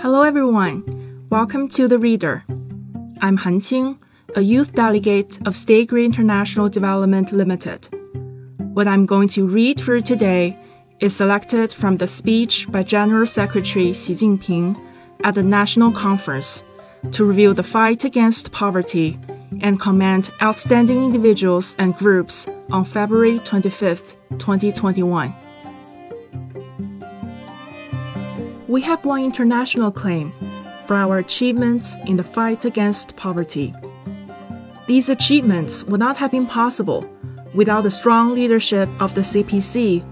Hello, everyone. Welcome to The Reader. I'm Han Qing, a youth delegate of State Grid International Development Limited. What I'm going to read for today is selected from the speech by General Secretary Xi Jinping at the National Conference to review the fight against poverty and commend outstanding individuals and groups on February 25, 2021. We have won international acclaim for our achievements in the fight against poverty. These achievements would not have been possible without the strong leadership of the CPC,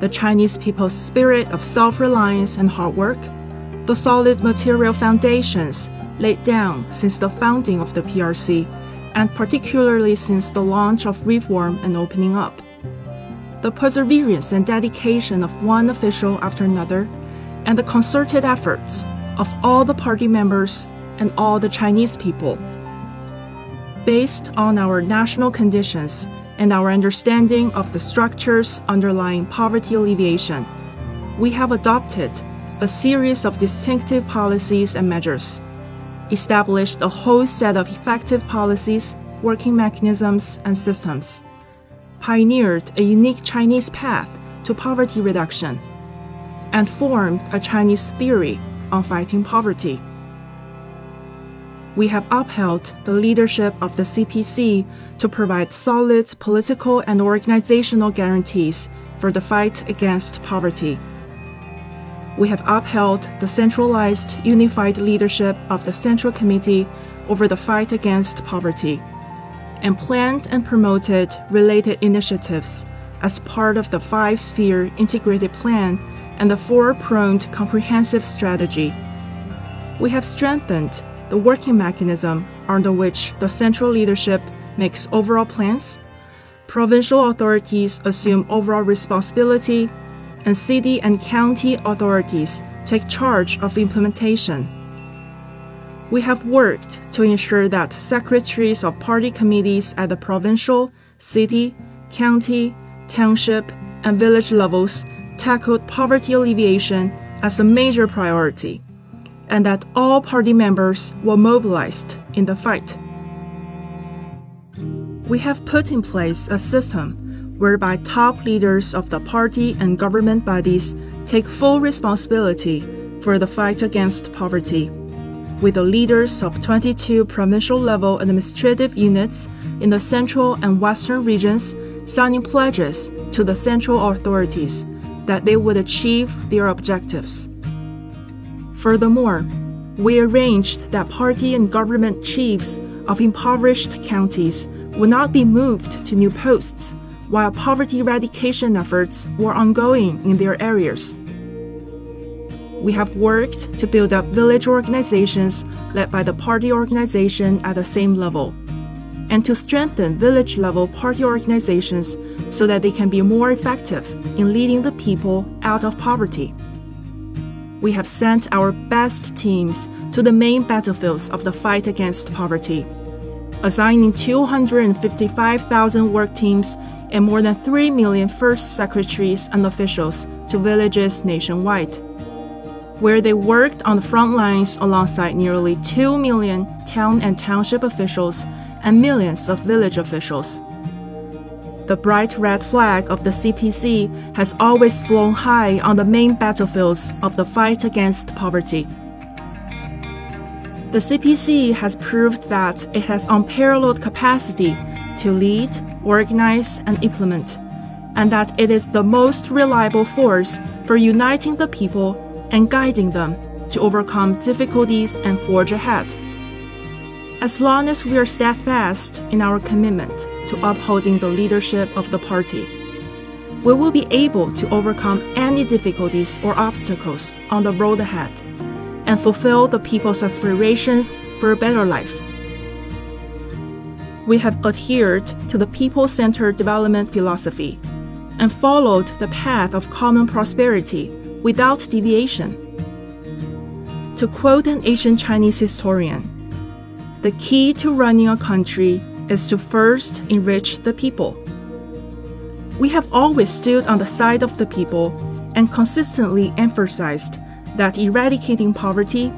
the Chinese people's spirit of self reliance and hard work, the solid material foundations laid down since the founding of the PRC, and particularly since the launch of reform and opening up. The perseverance and dedication of one official after another and the concerted efforts of all the party members and all the Chinese people. Based on our national conditions and our understanding of the structures underlying poverty alleviation, we have adopted a series of distinctive policies and measures, established a whole set of effective policies, working mechanisms, and systems, pioneered a unique Chinese path to poverty reduction and formed a Chinese theory on fighting poverty. We have upheld the leadership of the CPC to provide solid political and organizational guarantees for the fight against poverty. We have upheld the centralized, unified leadership of the Central Committee over the fight against poverty and planned and promoted related initiatives as part of the five sphere integrated plan and the four pronged comprehensive strategy. We have strengthened the working mechanism under which the central leadership makes overall plans, provincial authorities assume overall responsibility, and city and county authorities take charge of implementation. We have worked to ensure that secretaries of party committees at the provincial, city, county, township, and village levels tackled poverty alleviation as a major priority, and that all party members were mobilized in the fight. We have put in place a system whereby top leaders of the party and government bodies take full responsibility for the fight against poverty, with the leaders of 22 provincial level administrative units in the central and western regions signing pledges to the central authorities that they would achieve their objectives. Furthermore, we arranged that party and government chiefs of impoverished counties would not be moved to new posts while poverty eradication efforts were ongoing in their areas. We have worked to build up village organizations led by the party organization at the same level, and to strengthen village level party organizations so that they can be more effective in leading the people out of poverty. We have sent our best teams to the main battlefields of the fight against poverty, assigning 255,000 work teams and more than 3 million first secretaries and officials to villages nationwide, where they worked on the front lines alongside nearly 2 million town and township officials and millions of village officials the bright red flag of the CPC has always flown high on the main battlefields of the fight against poverty. The CPC has proved that it has unparalleled capacity to lead, organize, and implement, and that it is the most reliable force for uniting the people and guiding them to overcome difficulties and forge ahead. As long as we are steadfast in our commitment to upholding the leadership of the party, we will be able to overcome any difficulties or obstacles on the road ahead and fulfill the people's aspirations for a better life. We have adhered to the people centered development philosophy and followed the path of common prosperity without deviation. To quote an ancient Chinese historian, the key to running a country is to first enrich the people. We have always stood on the side of the people and consistently emphasized that eradicating poverty,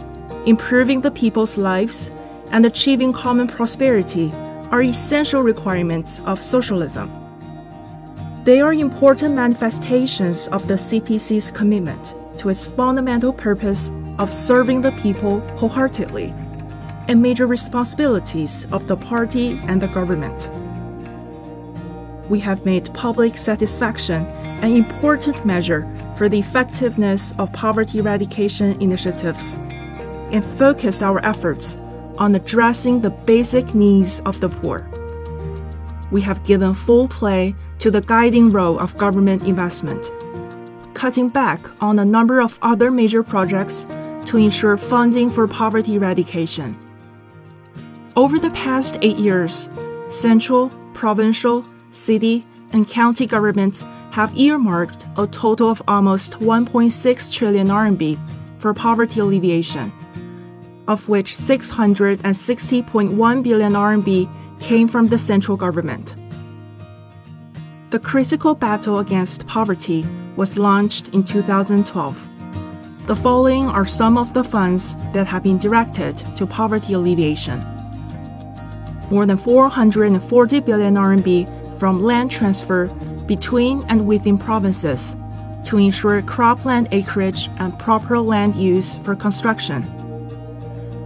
improving the people's lives, and achieving common prosperity are essential requirements of socialism. They are important manifestations of the CPC's commitment to its fundamental purpose of serving the people wholeheartedly and major responsibilities of the party and the government. We have made public satisfaction an important measure for the effectiveness of poverty eradication initiatives and focused our efforts on addressing the basic needs of the poor. We have given full play to the guiding role of government investment, cutting back on a number of other major projects to ensure funding for poverty eradication. Over the past eight years, central, provincial, city, and county governments have earmarked a total of almost 1.6 trillion RMB for poverty alleviation, of which 660.1 billion RMB came from the central government. The critical battle against poverty was launched in 2012. The following are some of the funds that have been directed to poverty alleviation. More than 440 billion RMB from land transfer between and within provinces to ensure cropland acreage and proper land use for construction.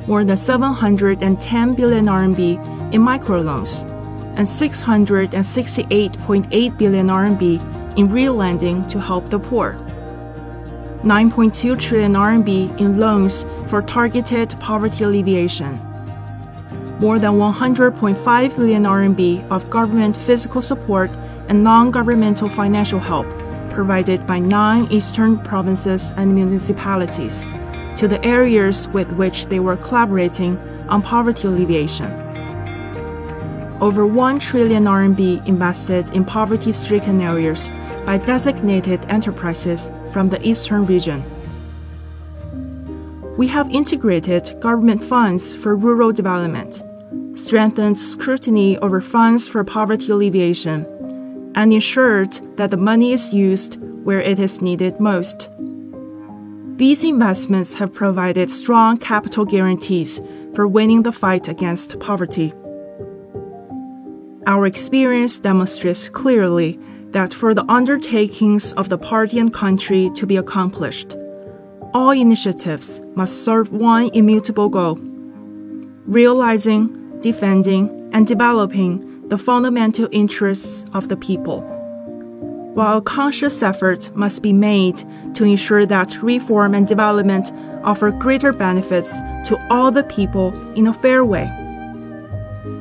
More than 710 billion RMB in microloans and 668.8 billion RMB in real lending to help the poor. 9.2 trillion RMB in loans for targeted poverty alleviation more than 100.5 billion RMB of government physical support and non-governmental financial help provided by nine eastern provinces and municipalities to the areas with which they were collaborating on poverty alleviation. Over 1 trillion RMB invested in poverty-stricken areas by designated enterprises from the eastern region. We have integrated government funds for rural development strengthened scrutiny over funds for poverty alleviation, and ensured that the money is used where it is needed most. These investments have provided strong capital guarantees for winning the fight against poverty. Our experience demonstrates clearly that for the undertakings of the party and country to be accomplished, all initiatives must serve one immutable goal realizing defending, and developing the fundamental interests of the people. While a conscious effort must be made to ensure that reform and development offer greater benefits to all the people in a fair way.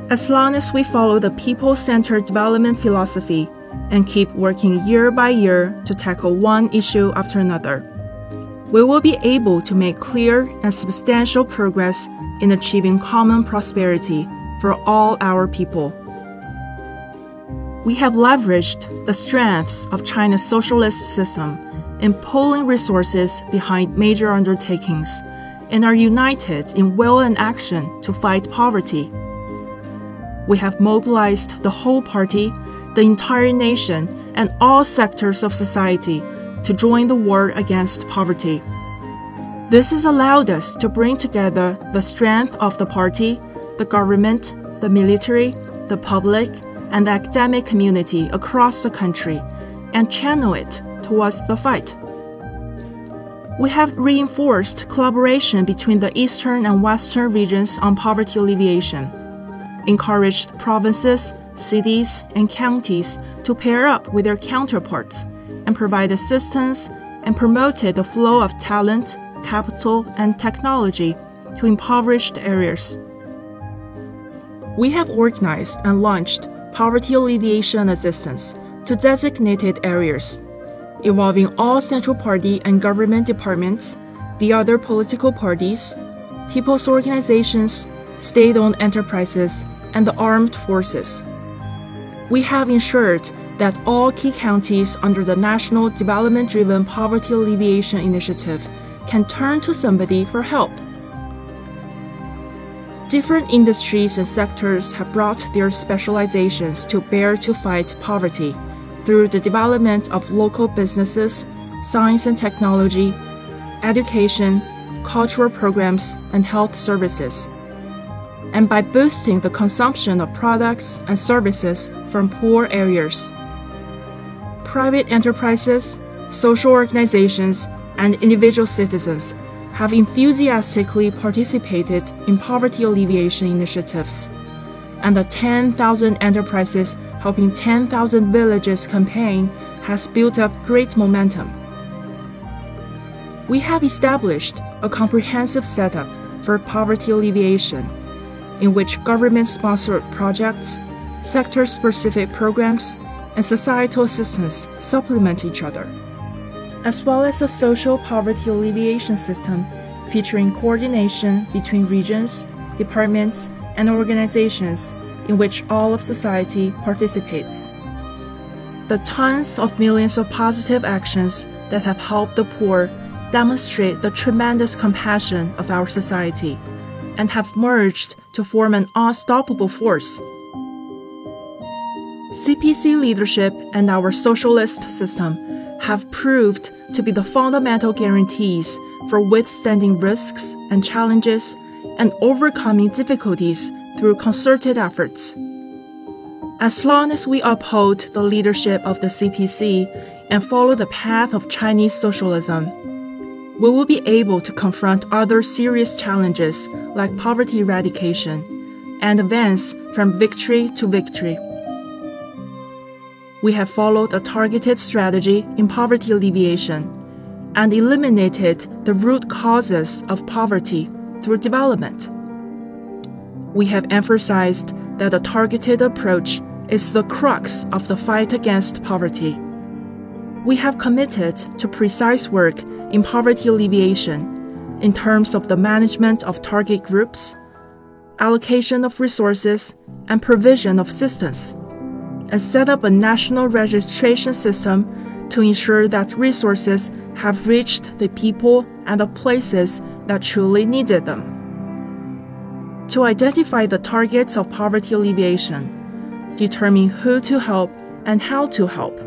As long as we follow the people centered development philosophy and keep working year by year to tackle one issue after another, we will be able to make clear and substantial progress in achieving common prosperity for all our people. We have leveraged the strengths of China's socialist system in pulling resources behind major undertakings and are united in will and action to fight poverty. We have mobilized the whole party, the entire nation, and all sectors of society to join the war against poverty. This has allowed us to bring together the strength of the party, the government, the military, the public, and the academic community across the country and channel it towards the fight. We have reinforced collaboration between the eastern and western regions on poverty alleviation, encouraged provinces, cities, and counties to pair up with their counterparts and provide assistance and promoted the flow of talent capital, and technology to impoverished areas. We have organized and launched poverty alleviation assistance to designated areas, involving all central party and government departments, the other political parties, people's organizations, state owned enterprises, and the armed forces. We have ensured that all key counties under the National Development Driven Poverty Alleviation Initiative can turn to somebody for help. Different industries and sectors have brought their specializations to bear to fight poverty through the development of local businesses, science and technology, education, cultural programs, and health services, and by boosting the consumption of products and services from poor areas. Private enterprises, social organizations, and individual citizens have enthusiastically participated in poverty alleviation initiatives. And the 10,000 Enterprises Helping 10,000 Villages campaign has built up great momentum. We have established a comprehensive setup for poverty alleviation, in which government sponsored projects, sector specific programs, and societal assistance supplement each other as well as a social poverty alleviation system featuring coordination between regions, departments, and organizations in which all of society participates. The tons of millions of positive actions that have helped the poor demonstrate the tremendous compassion of our society and have merged to form an unstoppable force. CPC leadership and our socialist system have proved to be the fundamental guarantees for withstanding risks and challenges and overcoming difficulties through concerted efforts. As long as we uphold the leadership of the CPC and follow the path of Chinese socialism, we will be able to confront other serious challenges like poverty eradication and advance from victory to victory we have followed a targeted strategy in poverty alleviation and eliminated the root causes of poverty through development. We have emphasized that a targeted approach is the crux of the fight against poverty. We have committed to precise work in poverty alleviation in terms of the management of target groups, allocation of resources, and provision of assistance and set up a national registration system to ensure that resources have reached the people and the places that truly needed them. To identify the targets of poverty alleviation, determine who to help and how to help,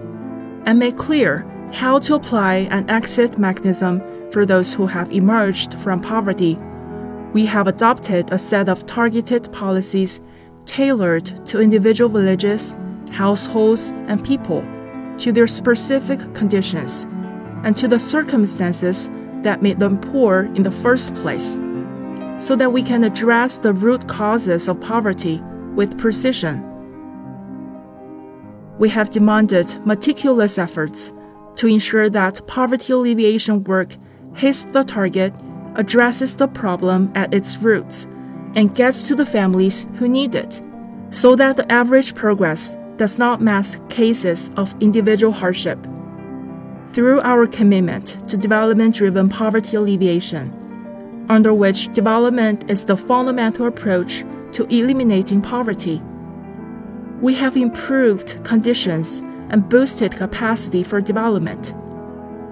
and make clear how to apply an exit mechanism for those who have emerged from poverty, we have adopted a set of targeted policies tailored to individual villages households, and people to their specific conditions and to the circumstances that made them poor in the first place, so that we can address the root causes of poverty with precision. We have demanded meticulous efforts to ensure that poverty alleviation work hits the target, addresses the problem at its roots, and gets to the families who need it, so that the average progress does not mask cases of individual hardship. Through our commitment to development driven poverty alleviation, under which development is the fundamental approach to eliminating poverty, we have improved conditions and boosted capacity for development,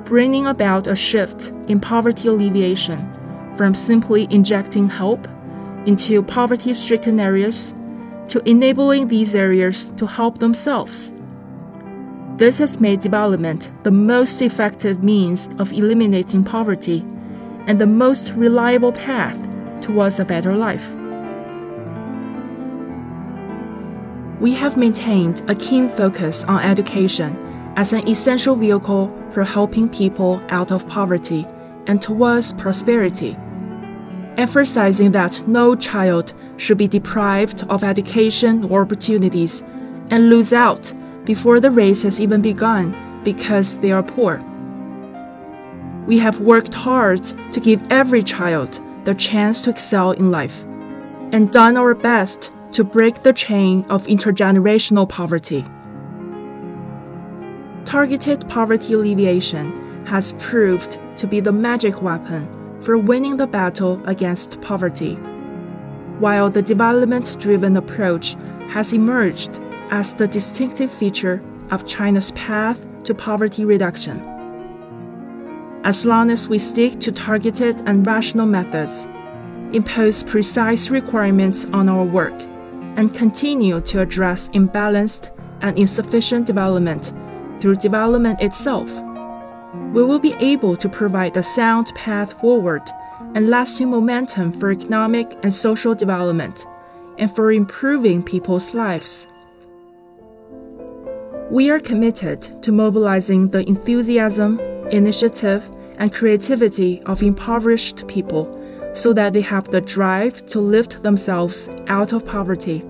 bringing about a shift in poverty alleviation from simply injecting help into poverty stricken areas to enabling these areas to help themselves. This has made development the most effective means of eliminating poverty and the most reliable path towards a better life. We have maintained a keen focus on education as an essential vehicle for helping people out of poverty and towards prosperity, emphasizing that no child should be deprived of education or opportunities and lose out before the race has even begun because they are poor. We have worked hard to give every child the chance to excel in life and done our best to break the chain of intergenerational poverty. Targeted poverty alleviation has proved to be the magic weapon for winning the battle against poverty while the development driven approach has emerged as the distinctive feature of China's path to poverty reduction. As long as we stick to targeted and rational methods, impose precise requirements on our work, and continue to address imbalanced and insufficient development through development itself, we will be able to provide a sound path forward and lasting momentum for economic and social development and for improving people's lives. We are committed to mobilizing the enthusiasm, initiative, and creativity of impoverished people so that they have the drive to lift themselves out of poverty.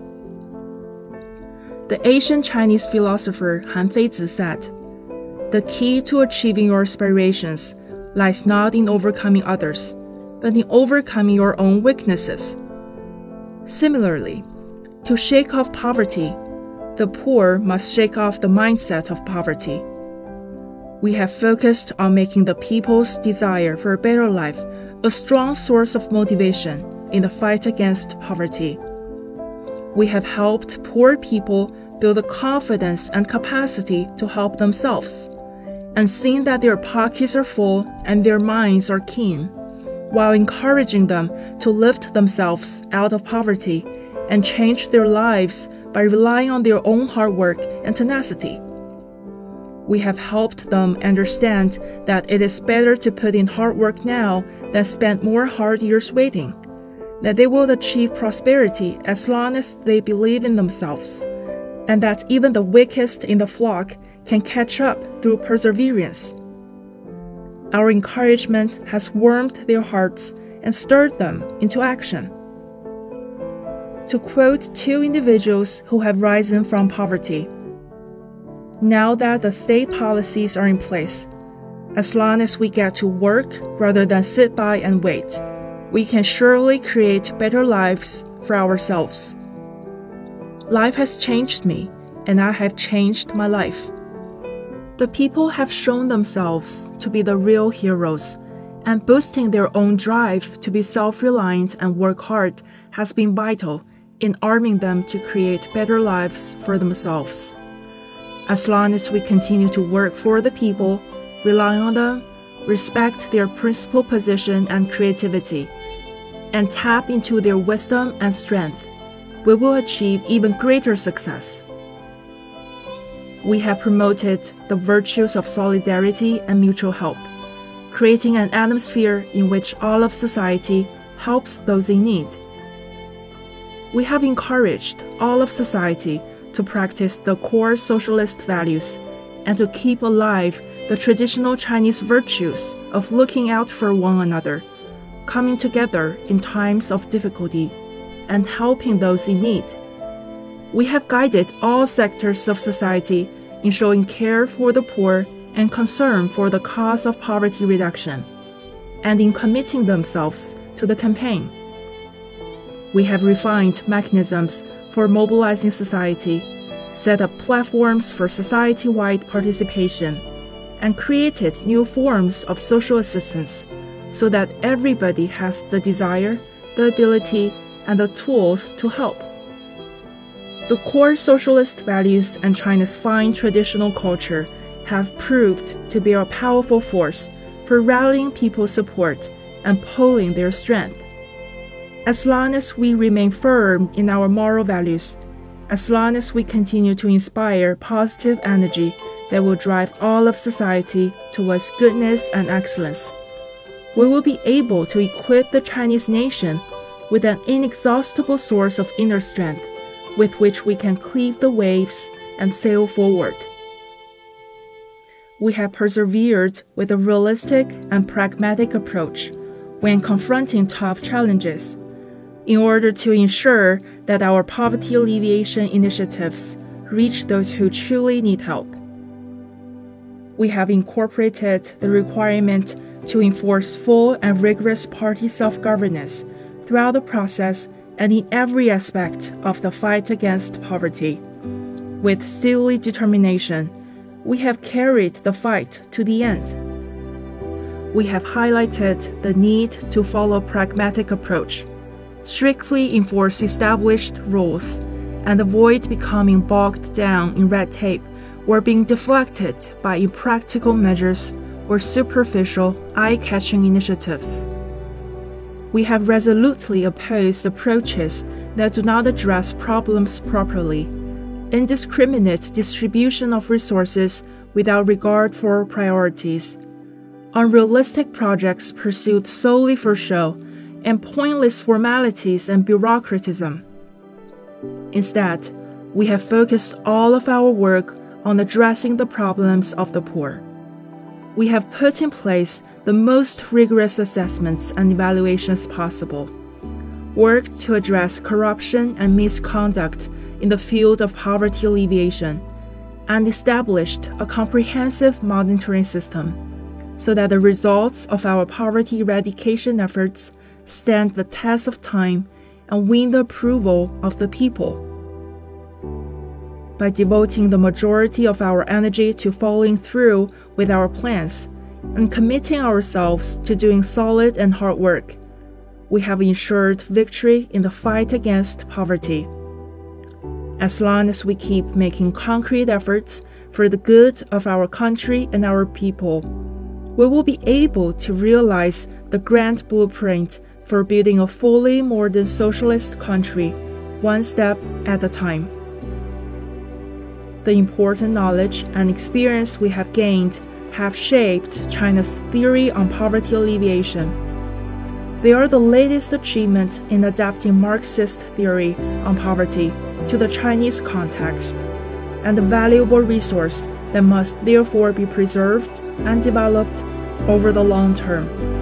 The ancient Chinese philosopher Han Feizi said, The key to achieving your aspirations lies not in overcoming others, but in overcoming your own weaknesses. Similarly, to shake off poverty, the poor must shake off the mindset of poverty. We have focused on making the people's desire for a better life a strong source of motivation in the fight against poverty. We have helped poor people build the confidence and capacity to help themselves, and seen that their pockets are full and their minds are keen, while encouraging them to lift themselves out of poverty and change their lives by relying on their own hard work and tenacity. We have helped them understand that it is better to put in hard work now than spend more hard years waiting, that they will achieve prosperity as long as they believe in themselves, and that even the weakest in the flock can catch up through perseverance. Our encouragement has warmed their hearts and stirred them into action. To quote two individuals who have risen from poverty, now that the state policies are in place, as long as we get to work rather than sit by and wait, we can surely create better lives for ourselves. Life has changed me, and I have changed my life. The people have shown themselves to be the real heroes, and boosting their own drive to be self reliant and work hard has been vital in arming them to create better lives for themselves. As long as we continue to work for the people, rely on them, respect their principal position and creativity, and tap into their wisdom and strength, we will achieve even greater success. We have promoted the virtues of solidarity and mutual help, creating an atmosphere in which all of society helps those in need. We have encouraged all of society to practice the core socialist values and to keep alive the traditional Chinese virtues of looking out for one another, coming together in times of difficulty, and helping those in need. We have guided all sectors of society in showing care for the poor and concern for the cause of poverty reduction, and in committing themselves to the campaign. We have refined mechanisms for mobilizing society, set up platforms for society wide participation, and created new forms of social assistance so that everybody has the desire, the ability, and the tools to help. The core socialist values and China's fine traditional culture have proved to be a powerful force for rallying people's support and pulling their strength. As long as we remain firm in our moral values, as long as we continue to inspire positive energy that will drive all of society towards goodness and excellence, we will be able to equip the Chinese nation with an inexhaustible source of inner strength with which we can cleave the waves and sail forward. We have persevered with a realistic and pragmatic approach when confronting tough challenges in order to ensure that our poverty alleviation initiatives reach those who truly need help. We have incorporated the requirement to enforce full and rigorous party self governance throughout the process and in every aspect of the fight against poverty. With steely determination, we have carried the fight to the end. We have highlighted the need to follow a pragmatic approach strictly enforce established rules, and avoid becoming bogged down in red tape or being deflected by impractical measures or superficial, eye catching initiatives. We have resolutely opposed approaches that do not address problems properly, indiscriminate distribution of resources without regard for priorities, unrealistic projects pursued solely for show, and pointless formalities and bureaucratism. Instead, we have focused all of our work on addressing the problems of the poor. We have put in place the most rigorous assessments and evaluations possible, worked to address corruption and misconduct in the field of poverty alleviation, and established a comprehensive monitoring system so that the results of our poverty eradication efforts stand the test of time and win the approval of the people. By devoting the majority of our energy to following through with our plans and committing ourselves to doing solid and hard work, we have ensured victory in the fight against poverty. As long as we keep making concrete efforts for the good of our country and our people, we will be able to realize the grand blueprint for building a fully modern socialist country, one step at a time. The important knowledge and experience we have gained have shaped China's theory on poverty alleviation. They are the latest achievement in adapting Marxist theory on poverty to the Chinese context, and a valuable resource that must therefore be preserved and developed over the long term.